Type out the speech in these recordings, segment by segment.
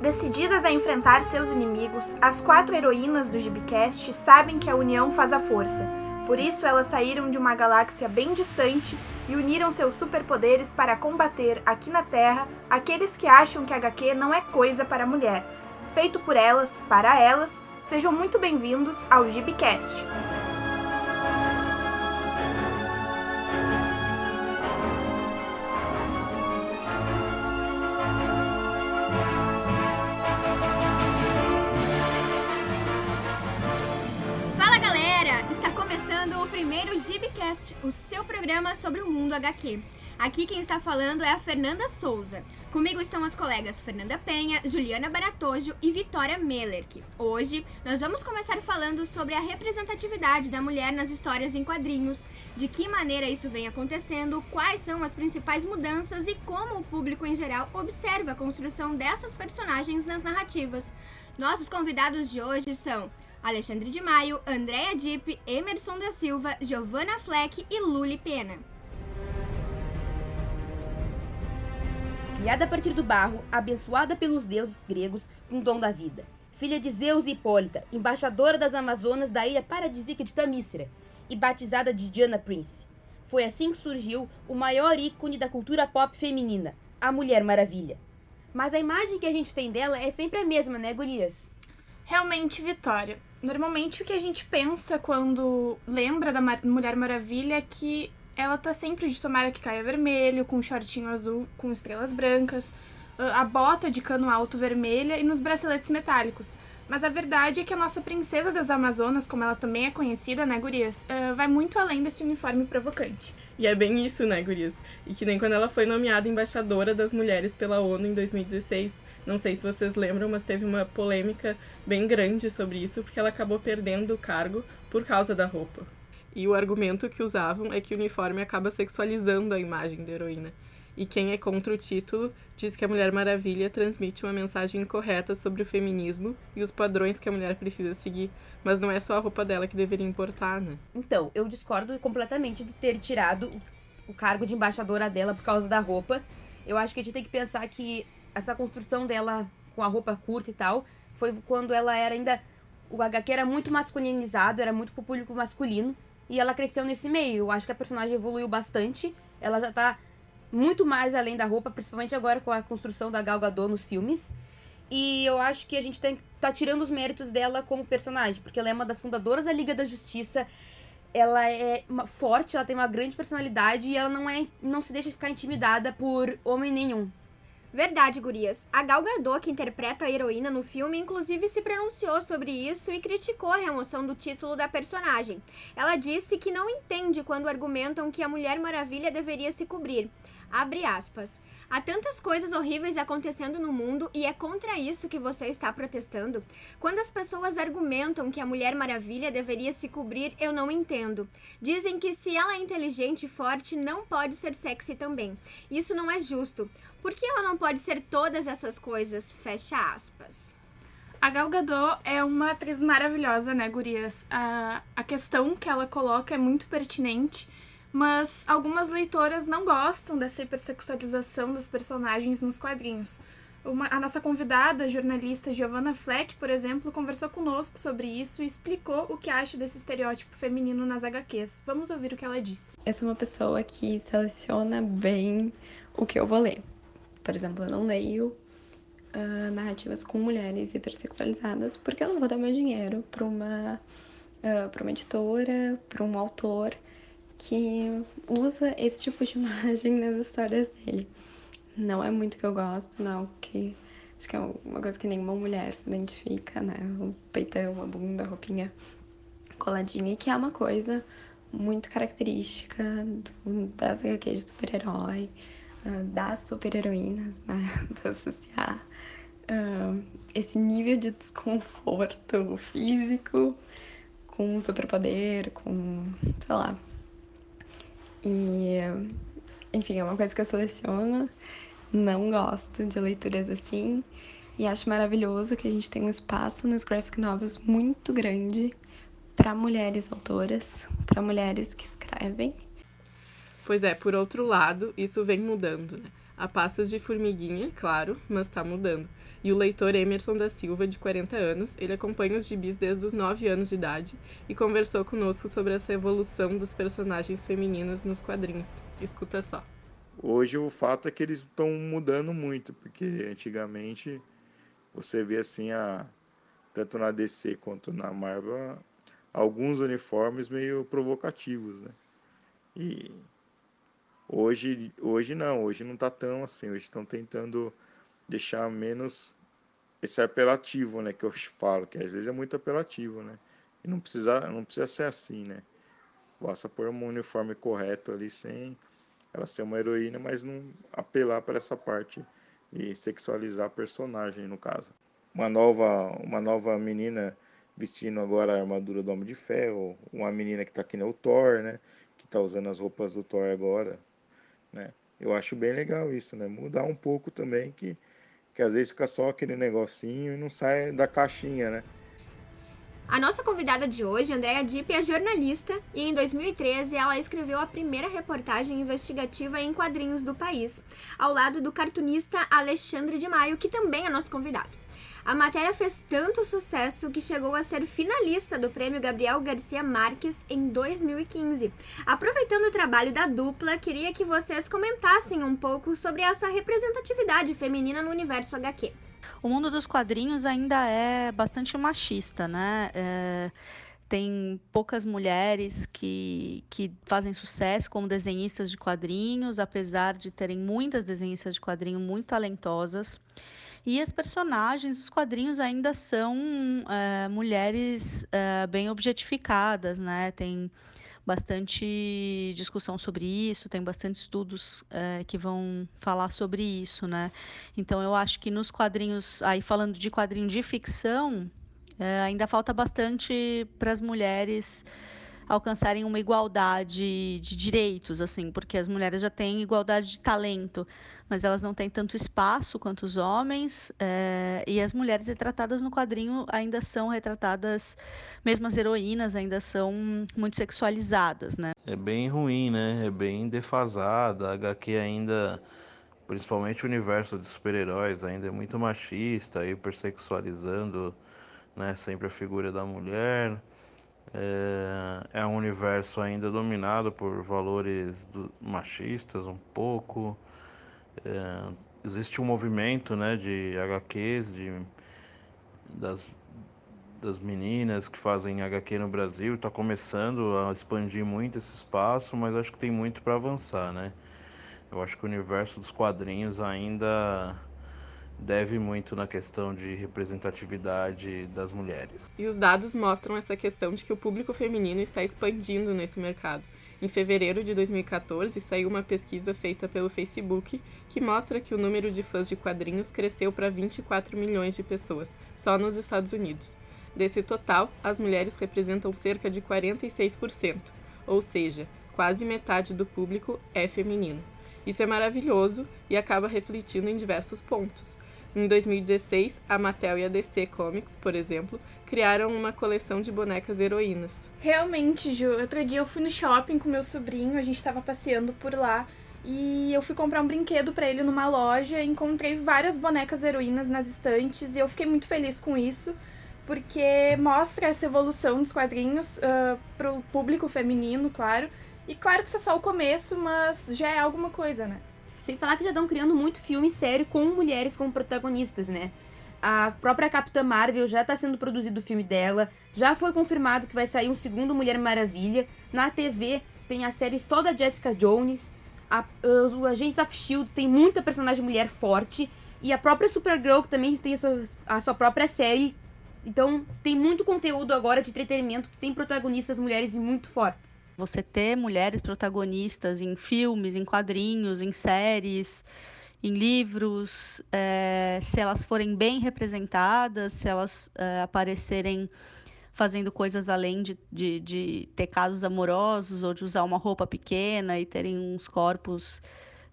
Decididas a enfrentar seus inimigos, as quatro heroínas do Gibcast sabem que a união faz a força. Por isso, elas saíram de uma galáxia bem distante e uniram seus superpoderes para combater aqui na Terra aqueles que acham que HQ não é coisa para mulher. Feito por elas, para elas, sejam muito bem-vindos ao Gibcast. Gibcast, o seu programa sobre o mundo HQ. Aqui quem está falando é a Fernanda Souza. Comigo estão as colegas Fernanda Penha, Juliana Baratojo e Vitória Mellerk. Hoje nós vamos começar falando sobre a representatividade da mulher nas histórias em quadrinhos, de que maneira isso vem acontecendo, quais são as principais mudanças e como o público em geral observa a construção dessas personagens nas narrativas. Nossos convidados de hoje são Alexandre de Maio, Andréa Dipp, Emerson da Silva, Giovanna Fleck e Luli Pena. Criada a partir do barro, abençoada pelos deuses gregos com o dom da vida. Filha de Zeus e Hipólita, embaixadora das Amazonas da ilha paradisíaca de Tamícera e batizada de Diana Prince. Foi assim que surgiu o maior ícone da cultura pop feminina, a Mulher Maravilha. Mas a imagem que a gente tem dela é sempre a mesma, né, gurias? Realmente, Vitória. Normalmente o que a gente pensa quando lembra da Mulher Maravilha é que ela tá sempre de tomara que caia vermelho, com um shortinho azul com estrelas brancas, a bota de cano alto vermelha e nos braceletes metálicos. Mas a verdade é que a nossa princesa das Amazonas, como ela também é conhecida, né, gurias, vai muito além desse uniforme provocante. E é bem isso, né, gurias? E que nem quando ela foi nomeada embaixadora das mulheres pela ONU em 2016, não sei se vocês lembram, mas teve uma polêmica bem grande sobre isso, porque ela acabou perdendo o cargo por causa da roupa. E o argumento que usavam é que o uniforme acaba sexualizando a imagem da heroína. E quem é contra o título diz que a Mulher Maravilha transmite uma mensagem incorreta sobre o feminismo e os padrões que a mulher precisa seguir. Mas não é só a roupa dela que deveria importar, né? Então, eu discordo completamente de ter tirado o cargo de embaixadora dela por causa da roupa. Eu acho que a gente tem que pensar que essa construção dela com a roupa curta e tal, foi quando ela era ainda. O HQ era muito masculinizado, era muito pro público masculino. E ela cresceu nesse meio. Eu acho que a personagem evoluiu bastante. Ela já tá muito mais além da roupa, principalmente agora com a construção da Gal nos filmes. E eu acho que a gente tem, tá tirando os méritos dela como personagem, porque ela é uma das fundadoras da Liga da Justiça. Ela é forte, ela tem uma grande personalidade e ela não é não se deixa ficar intimidada por homem nenhum. Verdade, gurias. A Gal Gadot, que interpreta a heroína no filme, inclusive se pronunciou sobre isso e criticou a remoção do título da personagem. Ela disse que não entende quando argumentam que a Mulher Maravilha deveria se cobrir. Abre aspas. Há tantas coisas horríveis acontecendo no mundo e é contra isso que você está protestando? Quando as pessoas argumentam que a Mulher Maravilha deveria se cobrir, eu não entendo. Dizem que se ela é inteligente e forte, não pode ser sexy também. Isso não é justo. Por que ela não pode ser todas essas coisas? Fecha aspas. A Gal Gadot é uma atriz maravilhosa, né, gurias? A, a questão que ela coloca é muito pertinente mas algumas leitoras não gostam dessa hipersexualização dos personagens nos quadrinhos. Uma, a nossa convidada, a jornalista Giovanna Fleck, por exemplo, conversou conosco sobre isso e explicou o que acha desse estereótipo feminino nas HQs. Vamos ouvir o que ela disse. Eu sou uma pessoa que seleciona bem o que eu vou ler. Por exemplo, eu não leio uh, narrativas com mulheres hipersexualizadas porque eu não vou dar meu dinheiro para uma, uh, uma editora, para um autor que usa esse tipo de imagem nas histórias dele. Não é muito que eu gosto, não, que acho que é uma coisa que nenhuma mulher se identifica, né? O peitão, a bunda, a roupinha coladinha, que é uma coisa muito característica do, das HQs de super-herói, uh, das super-heroínas, né? De associar uh, esse nível de desconforto físico com superpoder, com, sei lá, e, enfim, é uma coisa que eu seleciono. Não gosto de leituras assim. E acho maravilhoso que a gente tem um espaço nas graphic novels muito grande para mulheres autoras, para mulheres que escrevem. Pois é, por outro lado, isso vem mudando, né? A passos de formiguinha, claro, mas está mudando. E o leitor Emerson da Silva, de 40 anos, ele acompanha os gibis desde os 9 anos de idade e conversou conosco sobre essa evolução dos personagens femininos nos quadrinhos. Escuta só. Hoje o fato é que eles estão mudando muito, porque antigamente você vê assim a tanto na DC quanto na Marvel alguns uniformes meio provocativos, né? E hoje hoje não, hoje não tá tão assim, hoje estão tentando deixar menos esse apelativo, né, que eu falo, que às vezes é muito apelativo, né? E não precisa não precisa ser assim, né? Basta pôr um uniforme correto ali sem ela ser uma heroína, mas não apelar para essa parte e sexualizar a personagem, no caso. Uma nova, uma nova menina vestindo agora a armadura do Homem de Ferro, uma menina que está aqui no Thor, né? Que está usando as roupas do Thor agora, né? Eu acho bem legal isso, né? Mudar um pouco também, que, que às vezes fica só aquele negocinho e não sai da caixinha, né? A nossa convidada de hoje, Andrea Dipp, é jornalista e em 2013 ela escreveu a primeira reportagem investigativa em quadrinhos do país, ao lado do cartunista Alexandre de Maio, que também é nosso convidado. A matéria fez tanto sucesso que chegou a ser finalista do Prêmio Gabriel Garcia Marques em 2015. Aproveitando o trabalho da dupla, queria que vocês comentassem um pouco sobre essa representatividade feminina no universo HQ o mundo dos quadrinhos ainda é bastante machista, né? É, tem poucas mulheres que, que fazem sucesso como desenhistas de quadrinhos, apesar de terem muitas desenhistas de quadrinho muito talentosas. E as personagens dos quadrinhos ainda são é, mulheres é, bem objetificadas, né? Tem bastante discussão sobre isso, tem bastante estudos é, que vão falar sobre isso, né? Então eu acho que nos quadrinhos, aí falando de quadrinho de ficção, é, ainda falta bastante para as mulheres alcançarem uma igualdade de direitos, assim, porque as mulheres já têm igualdade de talento, mas elas não têm tanto espaço quanto os homens, é, e as mulheres retratadas no quadrinho ainda são retratadas, mesmo as heroínas ainda são muito sexualizadas, né? É bem ruim, né? É bem defasada, a HQ ainda principalmente o universo de super-heróis ainda é muito machista, hipersexualizando né, sempre a figura da mulher. É, é um universo ainda dominado por valores do, machistas um pouco. É, existe um movimento né, de HQs, de, das, das meninas que fazem HQ no Brasil, está começando a expandir muito esse espaço, mas acho que tem muito para avançar. Né? Eu acho que o universo dos quadrinhos ainda deve muito na questão de representatividade das mulheres. E os dados mostram essa questão de que o público feminino está expandindo nesse mercado. Em fevereiro de 2014, saiu uma pesquisa feita pelo Facebook que mostra que o número de fãs de quadrinhos cresceu para 24 milhões de pessoas, só nos Estados Unidos. Desse total, as mulheres representam cerca de 46%, ou seja, quase metade do público é feminino. Isso é maravilhoso e acaba refletindo em diversos pontos. Em 2016, a Mattel e a DC Comics, por exemplo, criaram uma coleção de bonecas heroínas. Realmente, Ju. Outro dia eu fui no shopping com meu sobrinho, a gente estava passeando por lá e eu fui comprar um brinquedo para ele numa loja, encontrei várias bonecas heroínas nas estantes e eu fiquei muito feliz com isso, porque mostra essa evolução dos quadrinhos uh, pro público feminino, claro. E claro que isso é só o começo, mas já é alguma coisa, né? Sem falar que já estão criando muito filme sério com mulheres como protagonistas, né? A própria Capitã Marvel já está sendo produzido o filme dela. Já foi confirmado que vai sair um segundo Mulher Maravilha. Na TV tem a série só da Jessica Jones. A, o Agents of Shield tem muita personagem mulher forte. E a própria Supergirl que também tem a sua, a sua própria série. Então tem muito conteúdo agora de entretenimento que tem protagonistas mulheres muito fortes. Você ter mulheres protagonistas em filmes, em quadrinhos, em séries, em livros, é, se elas forem bem representadas, se elas é, aparecerem fazendo coisas além de, de, de, ter casos amorosos ou de usar uma roupa pequena e terem uns corpos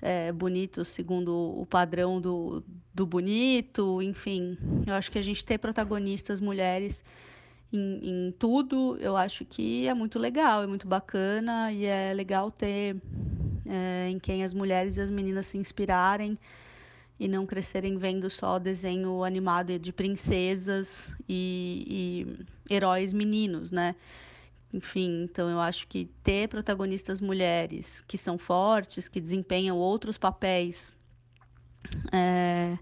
é, bonitos segundo o padrão do, do bonito, enfim. Eu acho que a gente ter protagonistas mulheres em, em, tudo, eu acho que é muito legal, é muito bacana e é legal ter é, em quem as mulheres e as meninas se inspirarem e não crescerem vendo só desenho animado de princesas e, e heróis meninos, né? Enfim, então eu acho que ter protagonistas mulheres que são fortes, que desempenham outros papéis é,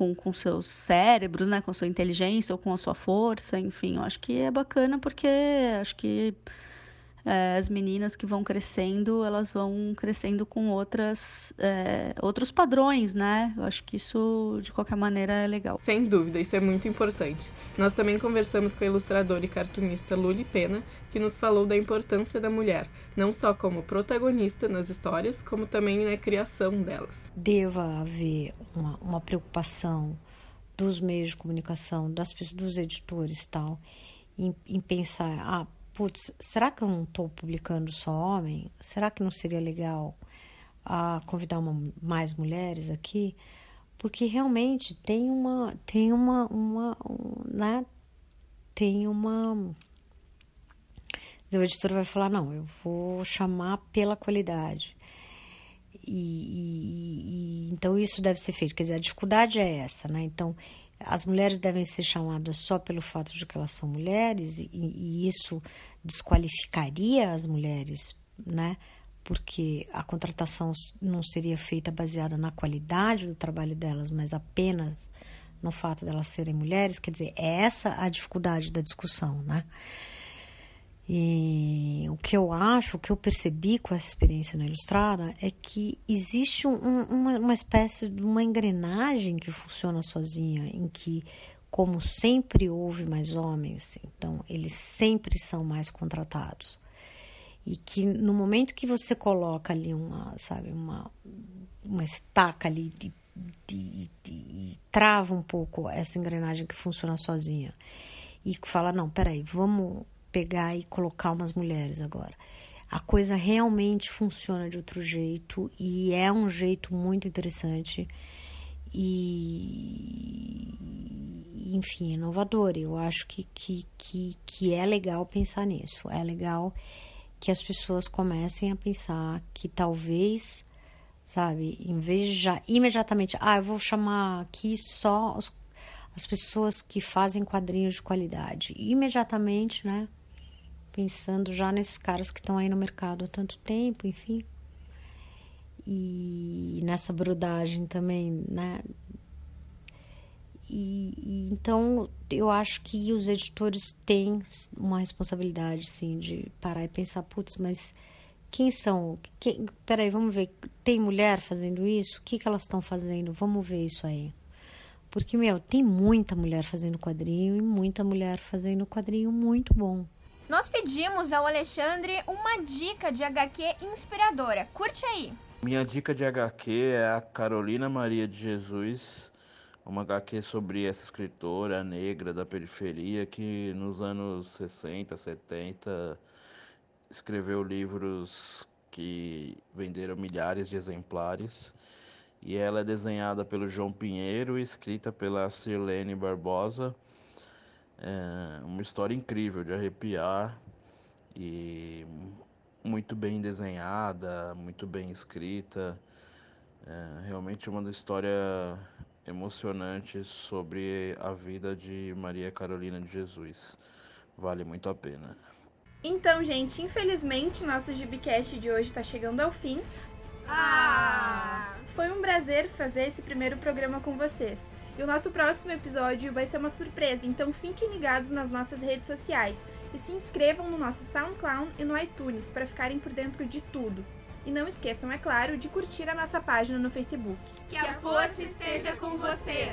com, com seus cérebros, né, com sua inteligência ou com a sua força, enfim, eu acho que é bacana porque acho que é, as meninas que vão crescendo, elas vão crescendo com outras, é, outros padrões, né? Eu acho que isso, de qualquer maneira, é legal. Sem dúvida, isso é muito importante. Nós também conversamos com a ilustradora e cartunista Luli Pena, que nos falou da importância da mulher, não só como protagonista nas histórias, como também na criação delas. Deva haver uma, uma preocupação dos meios de comunicação, das dos editores tal, em, em pensar, ah, putz, será que eu não estou publicando só homem? Será que não seria legal ah, convidar uma, mais mulheres aqui? Porque realmente tem uma, tem uma, uma um, né? Tem uma. O editor vai falar, não, eu vou chamar pela qualidade. E, e, e, então isso deve ser feito. Quer dizer, a dificuldade é essa, né? Então, as mulheres devem ser chamadas só pelo fato de que elas são mulheres, e, e isso desqualificaria as mulheres, né? Porque a contratação não seria feita baseada na qualidade do trabalho delas, mas apenas no fato delas serem mulheres. Quer dizer, é essa a dificuldade da discussão, né? E o que eu acho, o que eu percebi com essa experiência na Ilustrada é que existe um, uma, uma espécie de uma engrenagem que funciona sozinha, em que, como sempre houve mais homens, então eles sempre são mais contratados. E que no momento que você coloca ali uma, sabe, uma, uma estaca ali de, de, de, trava um pouco essa engrenagem que funciona sozinha e fala, não, peraí, vamos pegar e colocar umas mulheres agora. A coisa realmente funciona de outro jeito e é um jeito muito interessante e enfim, inovador. Eu acho que, que, que, que é legal pensar nisso. É legal que as pessoas comecem a pensar que talvez, sabe, em vez de já imediatamente, ah, eu vou chamar aqui só os, as pessoas que fazem quadrinhos de qualidade. Imediatamente, né? Pensando já nesses caras que estão aí no mercado há tanto tempo, enfim. E nessa brodagem também, né? E, e, então eu acho que os editores têm uma responsabilidade, sim, de parar e pensar, putz, mas quem são? Quem, peraí, vamos ver, tem mulher fazendo isso? O que, que elas estão fazendo? Vamos ver isso aí. Porque, meu, tem muita mulher fazendo quadrinho e muita mulher fazendo quadrinho muito bom. Nós pedimos ao Alexandre uma dica de HQ inspiradora. Curte aí. Minha dica de HQ é a Carolina Maria de Jesus, uma HQ sobre essa escritora negra da periferia que nos anos 60, 70 escreveu livros que venderam milhares de exemplares. E ela é desenhada pelo João Pinheiro e escrita pela Sirlene Barbosa. É uma história incrível de arrepiar e muito bem desenhada, muito bem escrita. É realmente uma história emocionante sobre a vida de Maria Carolina de Jesus. Vale muito a pena. Então, gente, infelizmente nosso Gibicast de hoje está chegando ao fim. Ah! Foi um prazer fazer esse primeiro programa com vocês. E o nosso próximo episódio vai ser uma surpresa, então fiquem ligados nas nossas redes sociais e se inscrevam no nosso SoundCloud e no iTunes para ficarem por dentro de tudo. E não esqueçam, é claro, de curtir a nossa página no Facebook. Que a força esteja com vocês!